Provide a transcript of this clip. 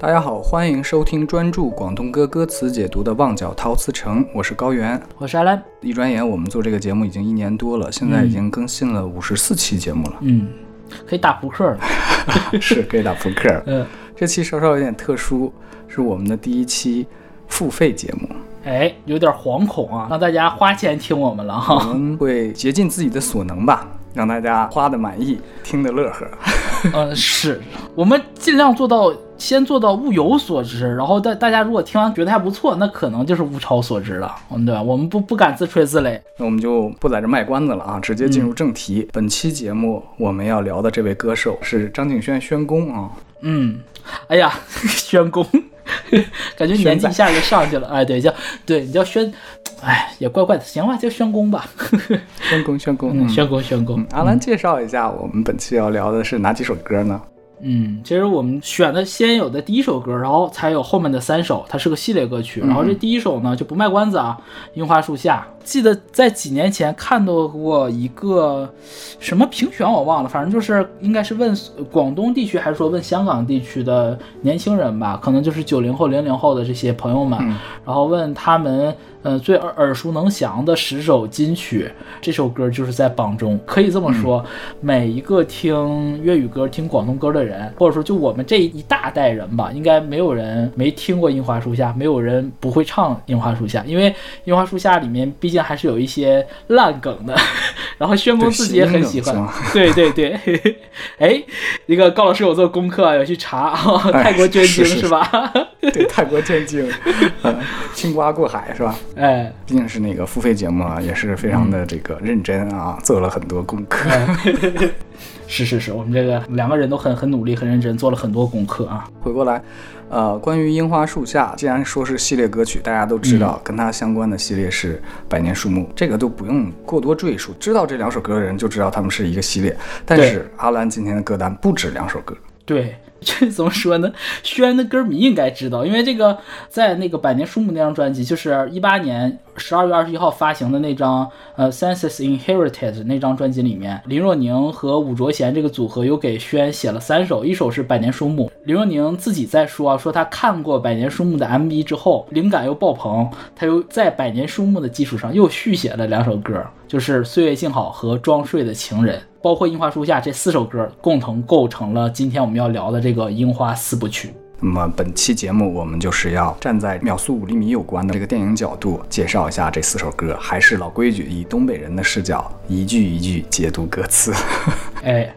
大家好，欢迎收听专注广东歌歌词解读的《旺角陶瓷城》，我是高原。我是阿兰。一转眼，我们做这个节目已经一年多了，现在已经更新了五十四期节目了。嗯，可以打扑克了。是可以打扑克。嗯，这期稍稍有点特殊，是我们的第一期付费节目。哎，有点惶恐啊，让大家花钱听我们了我哈。们会竭尽自己的所能吧，让大家花的满意，听的乐呵。嗯，是我们尽量做到，先做到物有所值，然后大大家如果听完觉得还不错，那可能就是物超所值了，嗯，对吧？我们不不敢自吹自擂。那我们就不在这卖关子了啊，直接进入正题。本期节目我们要聊的这位歌手是张敬轩，轩公啊。嗯，哎呀，宣公，感觉年纪一下就上去了。哎，对，叫对你叫宣，哎，也怪怪的。行吧，叫宣公吧。宣公，宣公，嗯，宣公，宣公嗯。阿兰介绍一下，我们本期要聊的是哪几首歌呢？嗯，其实我们选的先有的第一首歌，然后才有后面的三首，它是个系列歌曲。然后这第一首呢就不卖关子啊，《樱花树下》。记得在几年前看到过一个什么评选，我忘了，反正就是应该是问广东地区还是说问香港地区的年轻人吧，可能就是九零后、零零后的这些朋友们，然后问他们。呃，最耳耳熟能详的十首金曲，这首歌就是在榜中。可以这么说，每一个听粤语歌、听广东歌的人，或者说就我们这一大代人吧，应该没有人没听过《樱花树下》，没有人不会唱《樱花树下》，因为《樱花树下》里面毕竟还是有一些烂梗的。然后宣公自己也很喜欢，对对对。哎，那个高老师有做功课，有去查泰国捐精是吧？对，泰国捐精，呃，青瓜过海是吧？哎，毕竟是那个付费节目啊，也是非常的这个认真啊，做了很多功课。是是是，我们这个两个人都很很努力、很认真，做了很多功课啊。回过来，呃，关于樱花树下，既然说是系列歌曲，大家都知道，跟它相关的系列是百年树木，这个都不用过多赘述，知道这两首歌的人就知道他们是一个系列。但是阿兰今天的歌单不止两首歌。对，这怎么说呢？轩的歌迷应该知道，因为这个在那个《百年树木》那张专辑，就是一八年十二月二十一号发行的那张呃《Senses Inherited》那张专辑里面，林若宁和伍卓贤这个组合又给轩写了三首，一首是《百年树木》。林若宁自己在说啊，说他看过《百年树木》的 MV 之后，灵感又爆棚，他又在《百年树木》的基础上又续写了两首歌，就是《岁月静好》和《装睡的情人》。包括《樱花树下》这四首歌，共同构成了今天我们要聊的这个樱花四部曲。那么本期节目，我们就是要站在秒速五厘米有关的这个电影角度，介绍一下这四首歌。还是老规矩，以东北人的视角，一句一句解读歌词。哎，